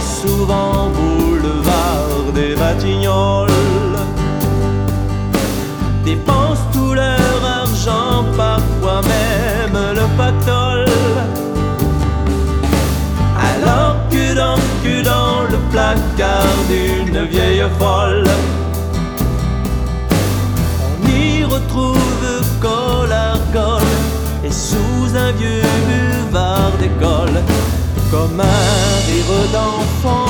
souvent boulevard des Batignolles dépensent tout leur argent, parfois même le pactole. Alors que dans, que dans le placard d'une vieille folle, on y retrouve comme un rire d'enfant,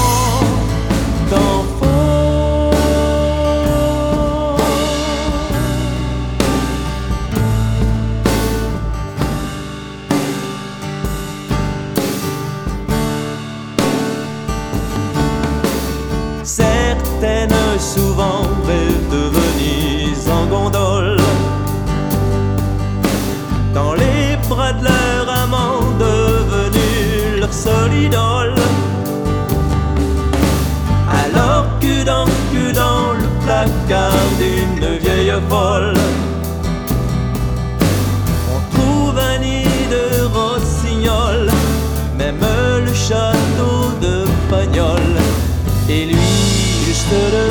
d'enfant. Certaines souvent rêvent de en gondole Dans les bras de leur amant Alors que dans, que dans le placard d'une vieille folle On trouve un nid de rossignol Même le château de Pagnol et lui juste devant.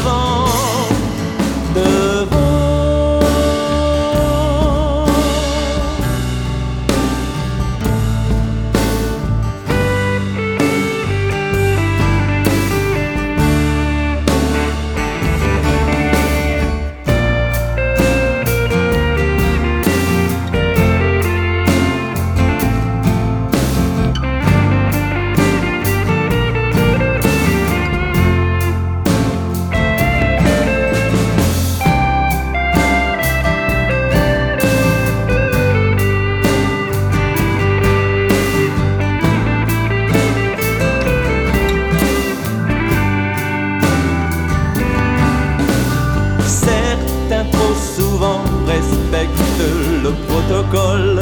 le protocole.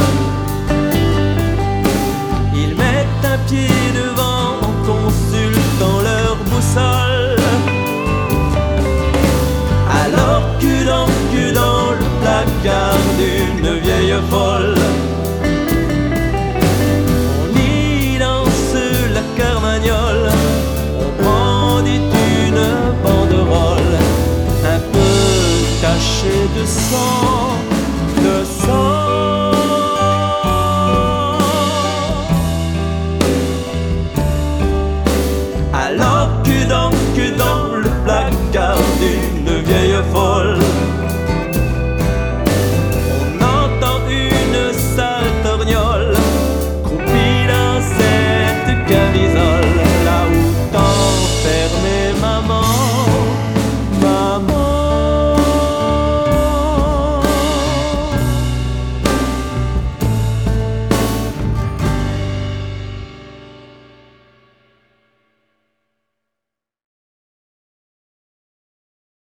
Ils mettent un pied devant en consultant leur boussole. Alors que dans, que dans le placard d'une vieille folle. on ilance la carmagnole, on prendit une banderole un peu cachée de sang.